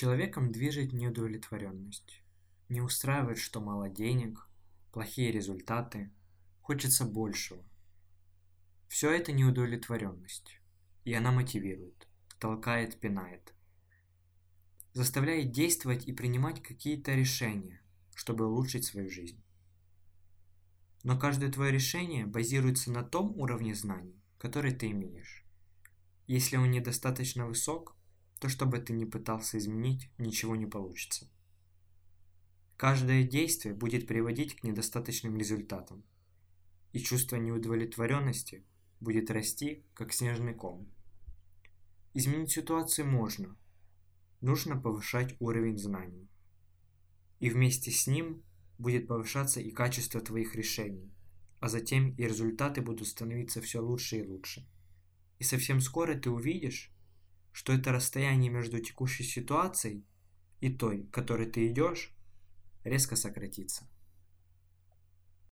Человеком движет неудовлетворенность. Не устраивает, что мало денег, плохие результаты, хочется большего. Все это неудовлетворенность, и она мотивирует, толкает, пинает. Заставляет действовать и принимать какие-то решения, чтобы улучшить свою жизнь. Но каждое твое решение базируется на том уровне знаний, который ты имеешь. Если он недостаточно высок, то что бы ты ни пытался изменить, ничего не получится. Каждое действие будет приводить к недостаточным результатам, и чувство неудовлетворенности будет расти, как снежный ком. Изменить ситуацию можно, нужно повышать уровень знаний. И вместе с ним будет повышаться и качество твоих решений, а затем и результаты будут становиться все лучше и лучше. И совсем скоро ты увидишь, что это расстояние между текущей ситуацией и той, к которой ты идешь, резко сократится.